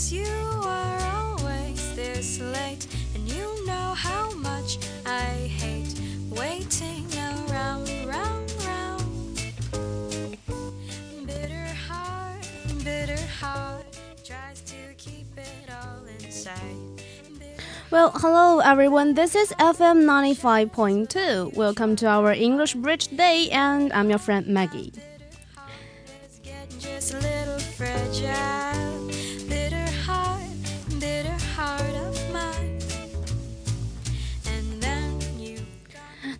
Cause you are always this late, and you know how much I hate waiting around, round, round. Bitter heart, bitter heart tries to keep it all inside. Well, hello everyone. This is FM 95.2. Welcome to our English Bridge Day, and I'm your friend Maggie.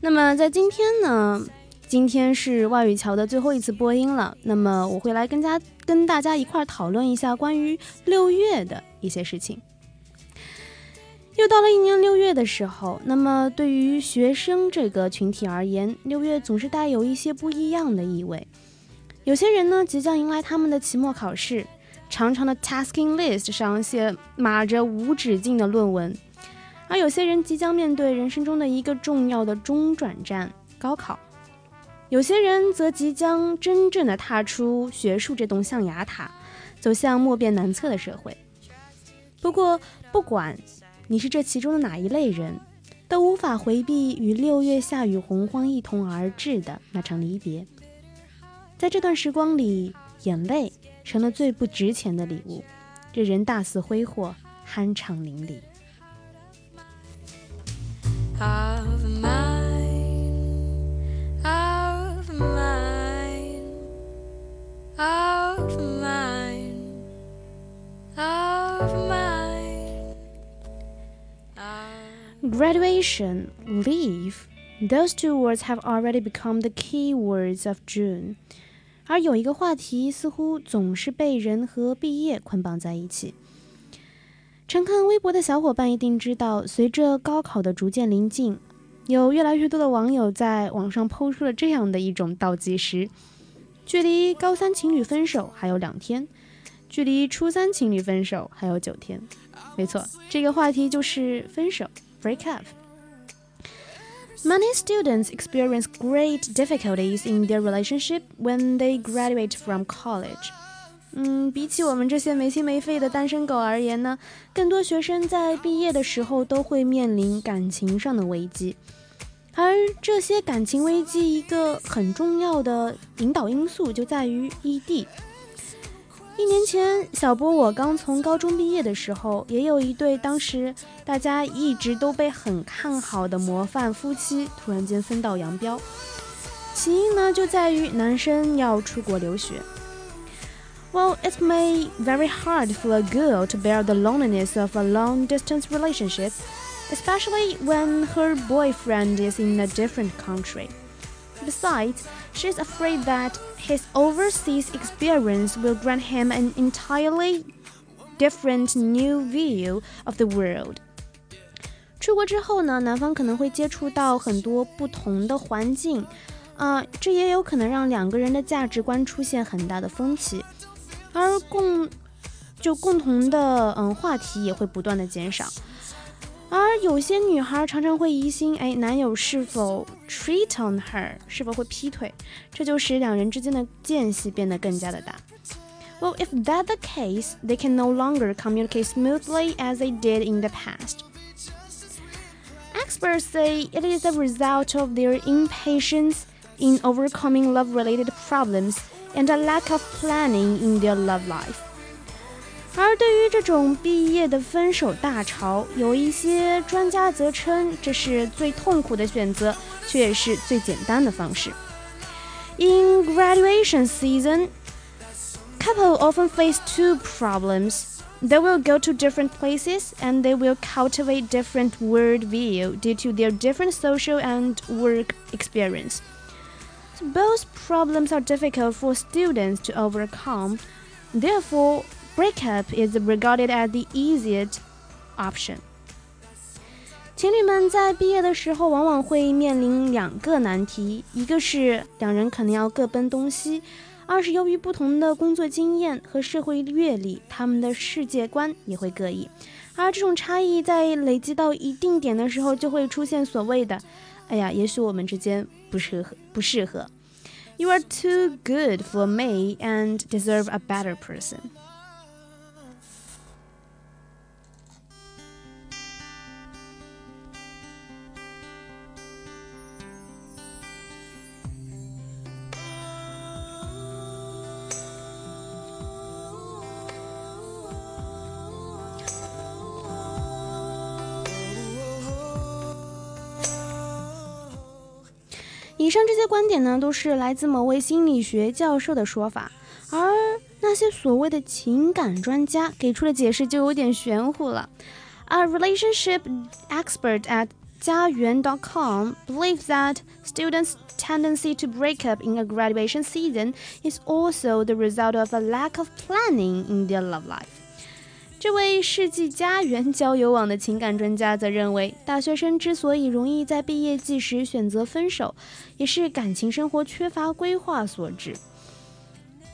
那么在今天呢，今天是外语桥的最后一次播音了。那么我会来跟家跟大家一块儿讨论一下关于六月的一些事情。又到了一年六月的时候，那么对于学生这个群体而言，六月总是带有一些不一样的意味。有些人呢，即将迎来他们的期末考试，长长的 tasking list 上写码着无止境的论文，而有些人即将面对人生中的一个重要的中转站——高考。有些人则即将真正的踏出学术这栋象牙塔，走向莫辩难测的社会。不过，不管你是这其中的哪一类人，都无法回避与六月下雨洪荒一同而至的那场离别。在这段时光里，眼泪成了最不值钱的礼物，这人大肆挥霍，酣畅淋漓。of mine, of mine, of mine, of mine. Of Graduation, leave, those two words have already become the key words of June。而有一个话题似乎总是被人和毕业捆绑在一起。 常看微博的小伙伴一定知道，随着高考的逐渐临近，有越来越多的网友在网上抛出了这样的一种倒计时：距离高三情侣分手还有两天，距离初三情侣分手还有九天。没错，这个话题就是分手 （break up）。Many students experience great difficulties in their relationship when they graduate from college. 嗯，比起我们这些没心没肺的单身狗而言呢，更多学生在毕业的时候都会面临感情上的危机，而这些感情危机一个很重要的引导因素就在于异地。一年前，小波我刚从高中毕业的时候，也有一对当时大家一直都被很看好的模范夫妻突然间分道扬镳。起因呢，就在于男生要出国留学。Well, it may very hard for a girl to bear the loneliness of a long-distance relationship, especially when her boyfriend is in a different country. Besides, she's afraid that his overseas experience will grant him an entirely different new view of the world. 出国之后呢，男方可能会接触到很多不同的环境，啊、这也有可能让两个人的价值观出现很大的分歧， 而共就共同的嗯话题也会不断的减少。而有些女孩常常会疑心，哎，男友是否 cheat on her，是否会劈腿，这就使两人之间的间隙变得更加的大。Well, if that the case, they can no longer communicate smoothly as they did in the past. Experts say it is a result of their impatience in overcoming love-related problems and a lack of planning in their love life. 而对于这种毕业的分手大潮，有一些专家则称这是最痛苦的选择，却也是最简单的方式。In graduation season, couple often face two problems. They will go to different places and they will cultivate different worldview due to their different social and work experience. So both problems are difficult for students to overcome. Therefore, breakup is regarded as the easiest option. 情侣们在毕业的时候，往往会面临两个难题，一个是两人可能要各奔东西，二是由于不同的工作经验和社会阅历，他们的世界观也会各异，而这种差异在累积到一定点的时候，就会出现所谓的“哎呀，也许我们之间 不适合，不适合。” You are too good for me and deserve a better person. 以上这些观点呢，都是来自某位心理学教授的说法，而那些所谓的情感专家给出的解释就有点玄乎了。A relationship expert at 家园 .com believes that students' tendency to break up in a graduation season is also the result of a lack of planning in their love life. 这位世纪家园交友网的情感专家则认为，大学生之所以容易在毕业季时选择分手，也是感情生活缺乏规划所致。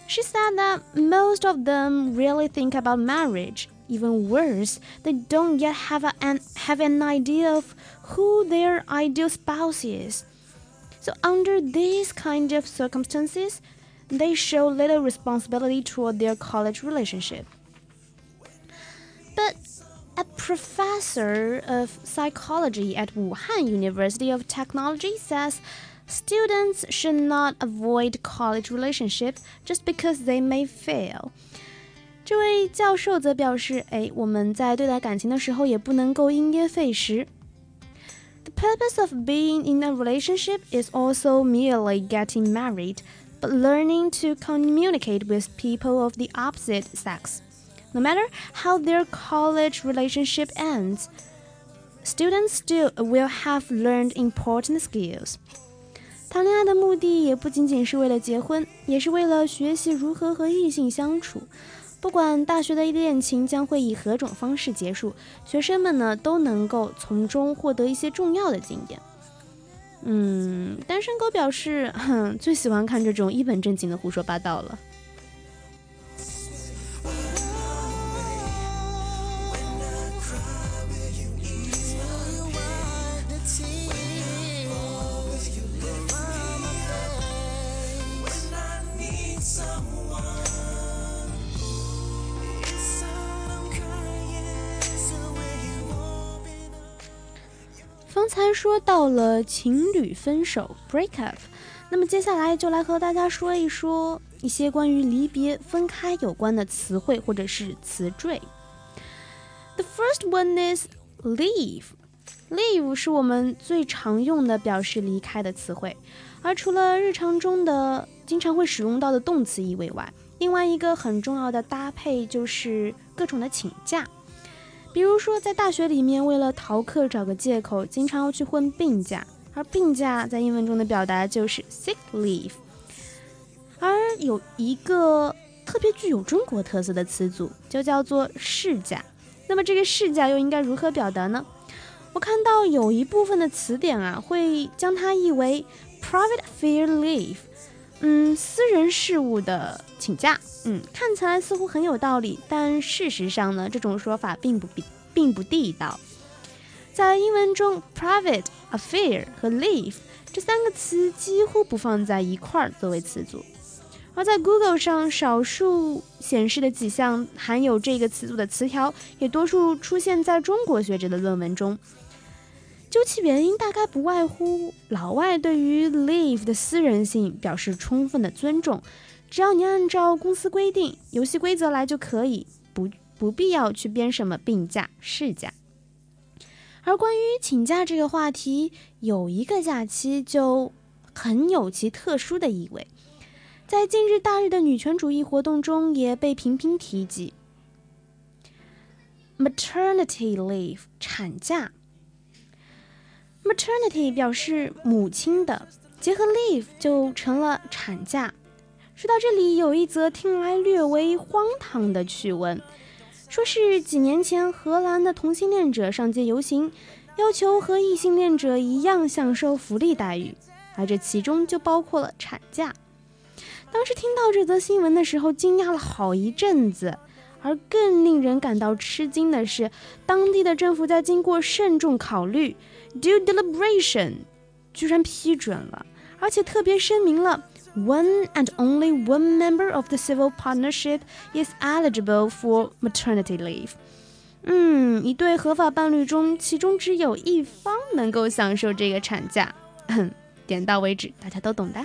She said that most of them really think about marriage. Even worse, they don't yet have an have an idea of who their ideal spouse is. So under these kind of circumstances, they show little responsibility toward their college relationship. But a professor of psychology at Wuhan University of Technology says students should not avoid college relationship just because they may fail. 这位教授则表示：“哎，我们在对待感情的时候也不能够因噎废食。” The purpose of being in a relationship is also merely getting married, but learning to communicate with people of the opposite sex. No matter how their college relationship ends, students still will have learned important skills. 谈恋爱的目的也不仅仅是为了结婚，也是为了学习如何和异性相处。不管大学的恋情将会以何种方式结束，学生们呢都能够从中获得一些重要的经验。嗯，单身狗表示，哼，最喜欢看这种一本正经的胡说八道了。刚才说到了情侣分手 break up，那么接下来就来和大家说一说一些关于离别、分开有关的词汇或者是词缀。The first one is leave。leave 是我们最常用的表示离开的词汇，而除了日常中的经常会使用到的动词意味外，另外一个很重要的搭配就是各种的请假。比如说，在大学里面，为了逃课找个借口，经常要去混病假，而病假在英文中的表达就是 sick leave。而有一个特别具有中国特色的词组，就叫做事假。那么这个事假又应该如何表达呢？我看到有一部分的词典啊，会将它译为 private fear leave。嗯，私人事务的请假，嗯，看起来似乎很有道理，但事实上呢，这种说法并不并并不地道。在英文中，private affair 和 leave 这三个词几乎不放在一块儿作为词组，而在 Google 上，少数显示的几项含有这个词组的词条，也多数出现在中国学者的论文中。究其原因，大概不外乎老外对于 leave 的私人性表示充分的尊重，只要你按照公司规定、游戏规则来就可以，不不必要去编什么病假、事假。而关于请假这个话题，有一个假期就很有其特殊的意味，在近日大日的女权主义活动中也被频频提及：maternity leave 产假。Maternity 表示母亲的，结合 leave 就成了产假。说到这里，有一则听来略微荒唐的趣闻，说是几年前荷兰的同性恋者上街游行，要求和异性恋者一样享受福利待遇，而这其中就包括了产假。当时听到这则新闻的时候，惊讶了好一阵子。而更令人感到吃惊的是，当地的政府在经过慎重考虑。Due deliberation，居然批准了，而且特别声明了，one and only one member of the civil partnership is eligible for maternity leave。嗯，一对合法伴侣中，其中只有一方能够享受这个产假。哼点到为止，大家都懂的。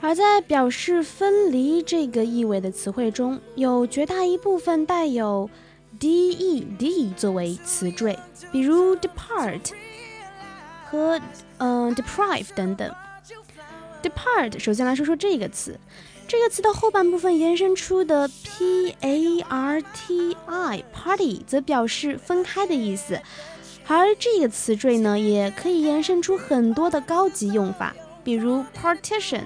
而在表示分离这个意味的词汇中，有绝大一部分带有 d-e-d 作为词缀，比如 depart 和嗯、deprive 等等。depart 首先来说说这个词，这个词的后半部分延伸出的 p-a-r-t-i party 则表示分开的意思，而这个词缀呢，也可以延伸出很多的高级用法，比如 partition。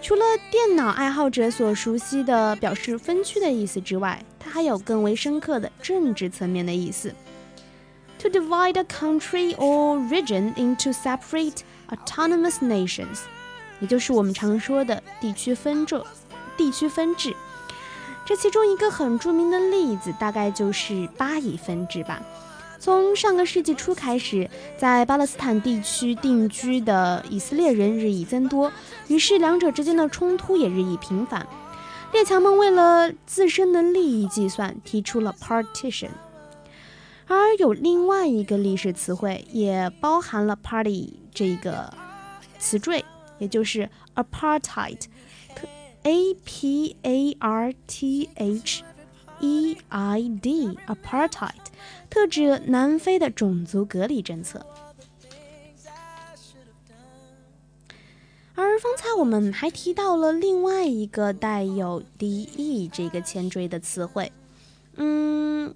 除了电脑爱好者所熟悉的表示分区的意思之外，它还有更为深刻的政治层面的意思。To divide a country or region into separate autonomous nations，也就是我们常说的地区分治。地区分治，这其中一个很著名的例子，大概就是巴以分治吧。从上个世纪初开始，在巴勒斯坦地区定居的以色列人日益增多，于是两者之间的冲突也日益频繁。列强们为了自身的利益计算，提出了 partition。而有另外一个历史词汇，也包含了 party 这个词缀，也就是 apartheid，a p a r t h e i d，apartheid。特指南非的种族隔离政策。而方才我们还提到了另外一个带有 de 这个前缀的词汇，嗯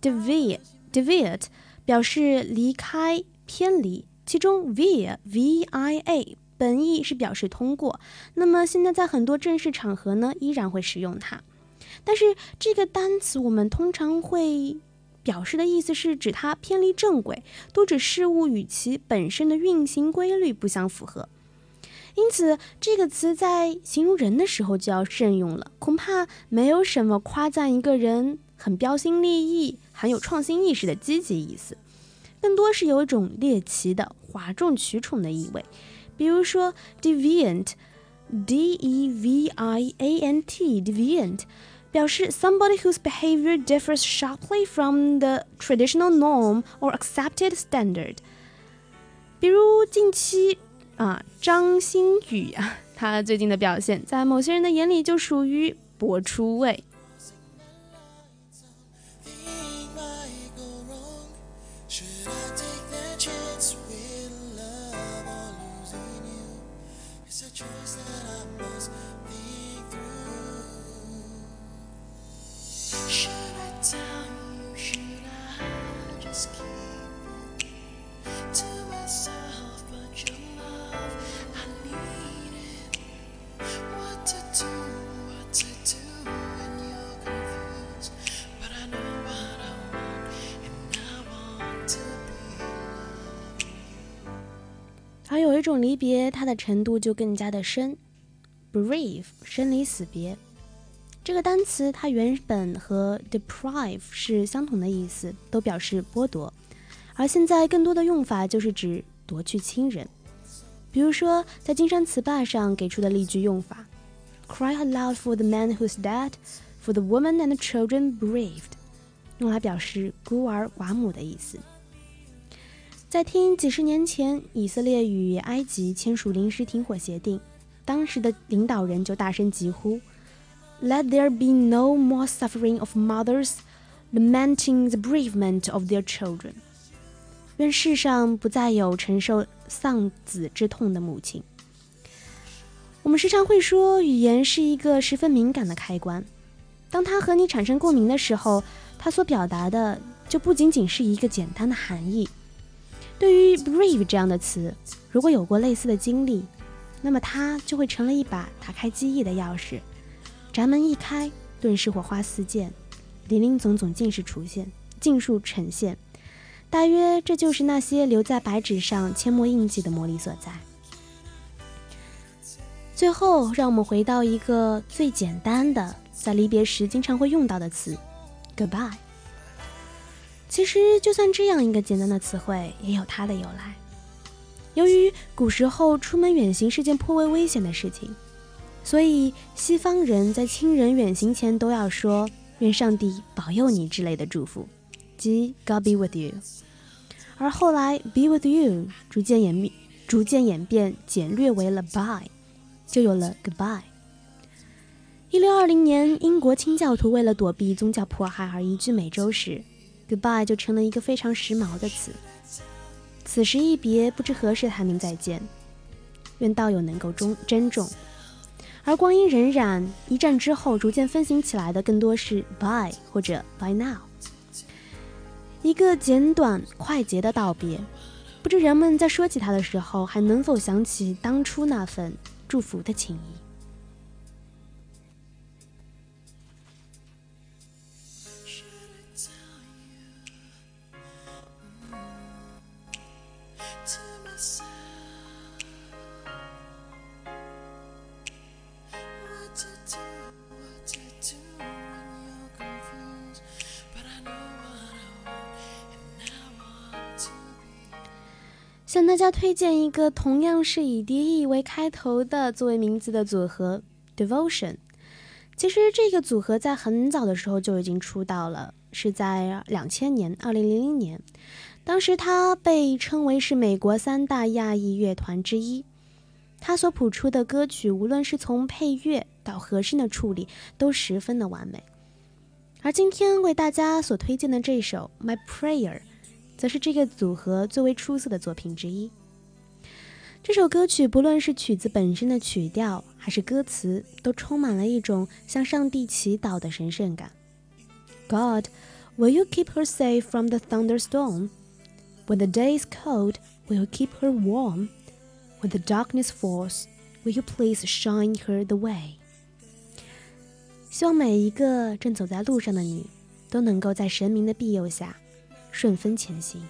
，deviate，deviate 表示离开、偏离，其中 via，v-i-a 本意是表示通过，那么现在在很多正式场合呢，依然会使用它。但是这个单词我们通常会表示的意思是指它偏离正轨，多指事物与其本身的运行规律不相符合。因此，这个词在形容人的时候就要慎用了。恐怕没有什么夸赞一个人很标新立异、很有创新意识的积极意思，更多是有一种猎奇的、哗众取宠的意味。比如说，deviant，d-e-v-i-a-n-t，deviant。表示 somebody whose behavior differs sharply from the traditional norm or accepted standard。比如近期啊，张馨予啊，她最近的表现，在某些人的眼里就属于博出位。 离别，它的程度就更加的深，bereave 生离死别。这个单词它原本和 deprive 是相同的意思，都表示剥夺，而现在更多的用法就是指夺去亲人。比如说，在金山词霸上给出的例句用法：cry aloud for the man who's dead, for the woman and children bereaved，用来表示孤儿寡母的意思。在听几十年前以色列与埃及签署临时停火协定，当时的领导人就大声疾呼：“Let there be no more suffering of mothers lamenting the bereavement of their children。”愿世上不再有承受丧子之痛的母亲。我们时常会说，语言是一个十分敏感的开关，当它和你产生共鸣的时候，它所表达的就不仅仅是一个简单的含义。对于 brave 这样的词，如果有过类似的经历，那么它就会成了一把打开记忆的钥匙。闸门一开，顿时火花四溅，林林总总尽是出现，尽数呈现。大约这就是那些留在白纸上阡陌印记的魔力所在。最后，让我们回到一个最简单的，在离别时经常会用到的词：goodbye。其实，就算这样一个简单的词汇，也有它的由来。由于古时候出门远行是件颇为危险的事情，所以西方人在亲人远行前都要说“愿上帝保佑你”之类的祝福，即 “God be with you”。而后来 “be with you” 逐渐演变，逐渐演变，简略为了 “bye”，就有了 “goodbye”。一六二零年，英国清教徒为了躲避宗教迫害而移居美洲时，“goodbye” 就成了一个非常时髦的词。此时一别，不知何时还能再见。愿道友能够珍珍重。而光阴荏苒，一战之后逐渐分行起来的更多是 bye 或者 By now，一个简短快捷的道别。不知人们在说起它的时候，还能否想起当初那份祝福的情谊？向大家推荐一个同样是以 D E 为开头的作为名字的组合 Devotion。其实这个组合在很早的时候就已经出道了，是在两千年，二零零零年。当时他被称为是美国三大亚裔乐团之一。他所谱出的歌曲，无论是从配乐到和声的处理，都十分的完美。而今天为大家所推荐的这首《My Prayer》。则是这个组合最为出色的作品之一。这首歌曲不论是曲子本身的曲调，还是歌词，都充满了一种向上帝祈祷的神圣感。God, will you keep her safe from the thunderstorm? When the day is cold, will you keep her warm? When the darkness falls, will you please shine her the way? 希望每一个正走在路上的你，都能够在神明的庇佑下。顺风前行。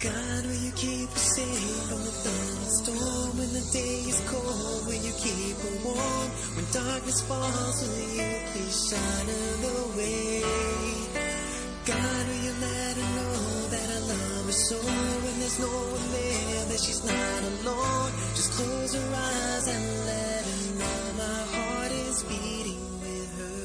God, will you keep us safe from the thunderstorm? When the day is cold, will you keep her warm? When darkness falls, will you please shine the way? God, will you let her know that I love her so? When there's no one there, that she's not alone. Just close her eyes and let her know my heart is beating. with her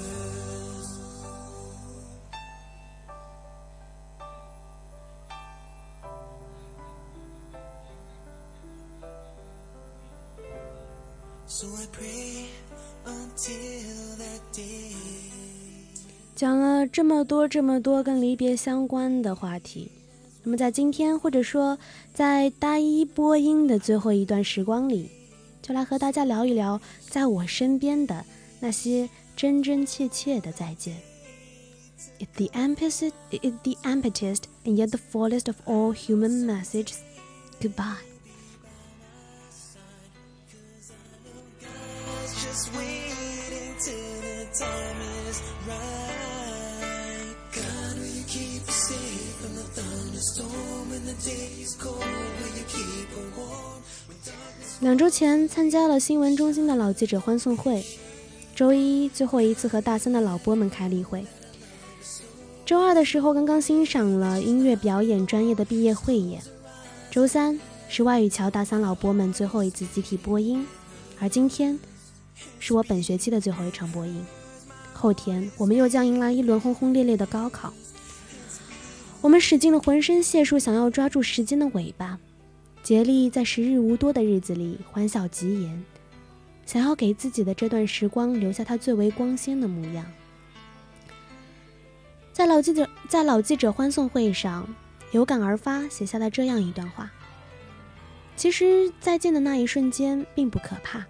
so i pray until that day 讲了这么多这么多跟离别相关的话题，那么在今天或者说在大一播音的最后一段时光里，就来和大家聊一聊在我身边的那些真真切切的再见。It's the empest it's the empest and yet the fullest of all human messages. Goodbye. 两周前参加了新闻中心的老记者欢送会，周一最后一次和大三的老播们开例会。周二的时候刚刚欣赏了音乐表演专业的毕业汇演，周三是外语桥大三老播们最后一次集体播音，而今天是我本学期的最后一场播音。后天，我们又将迎来一轮轰轰烈烈的高考。我们使尽了浑身解数，想要抓住时间的尾巴，竭力在时日无多的日子里欢笑极颜，想要给自己的这段时光留下他最为光鲜的模样。在老记者在老记者欢送会上，有感而发写下了这样一段话：其实再见的那一瞬间并不可怕，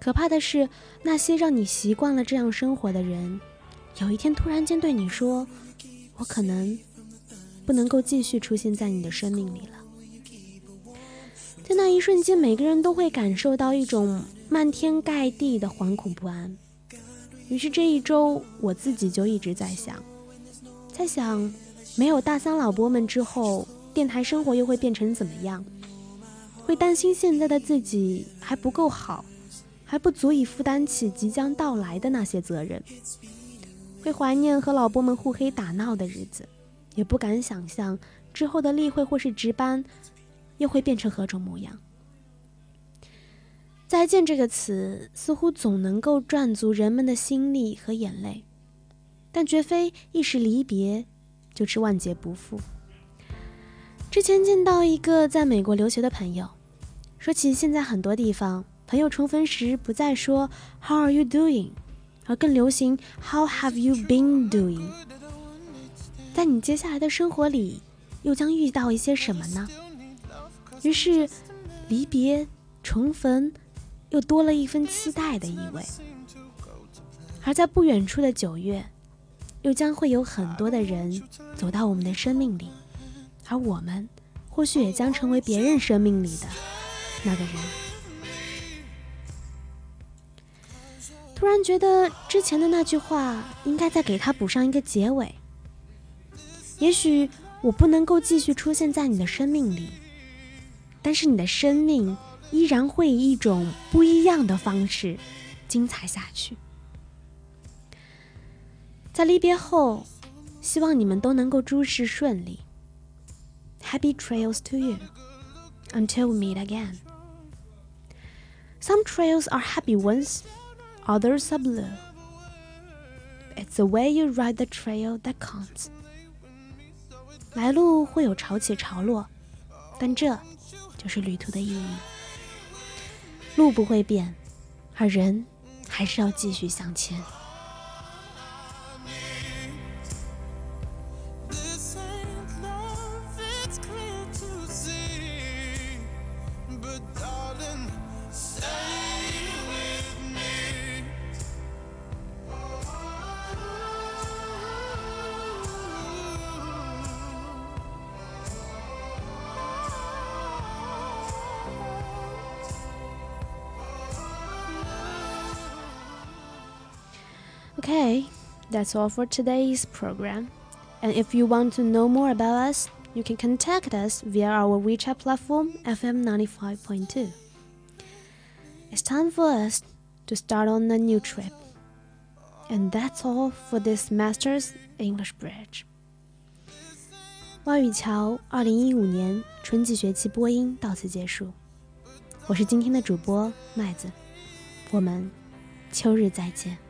可怕的是那些让你习惯了这样生活的人，有一天突然间对你说：“我可能不能够继续出现在你的生命里了。”那一瞬间，每个人都会感受到一种漫天盖地的惶恐不安。于是这一周，我自己就一直在想，在想，没有大三老伯们之后，电台生活又会变成怎么样？会担心现在的自己还不够好，还不足以负担起即将到来的那些责任。会怀念和老伯们互黑打闹的日子，也不敢想象之后的例会或是值班。又会变成何种模样？再见这个词似乎总能够赚足人们的心力和眼泪，但绝非一时离别就是万劫不复。之前见到一个在美国留学的朋友，说起现在很多地方朋友重逢时不再说 “How are you doing”，而更流行 “How have you been doing”。在你接下来的生活里，又将遇到一些什么呢？于是，离别、重逢，又多了一份期待的意味。而在不远处的九月，又将会有很多的人走到我们的生命里，而我们，或许也将成为别人生命里的那个人。突然觉得之前的那句话应该再给他补上一个结尾。也许我不能够继续出现在你的生命里。但是你的生命依然会以一种不一样的方式精彩下去。在离别后，希望你们都能够诸事顺利。Happy trails to you until we meet again. Some trails are happy ones, others are blue. It's the way you ride the trail that counts. 来路会有潮起潮落，但这。 就是旅途的意义，路不会变，而人还是要继续向前。that's all for today's program. And if you want to know more about us, you can contact us via our WeChat platform FM 95.2. It's time for us to start on a new trip. And that's all for this Master's English Bridge. 外语桥二零一五年春季学期播音到此结束，我是今天的主播麦子，我们秋日再见。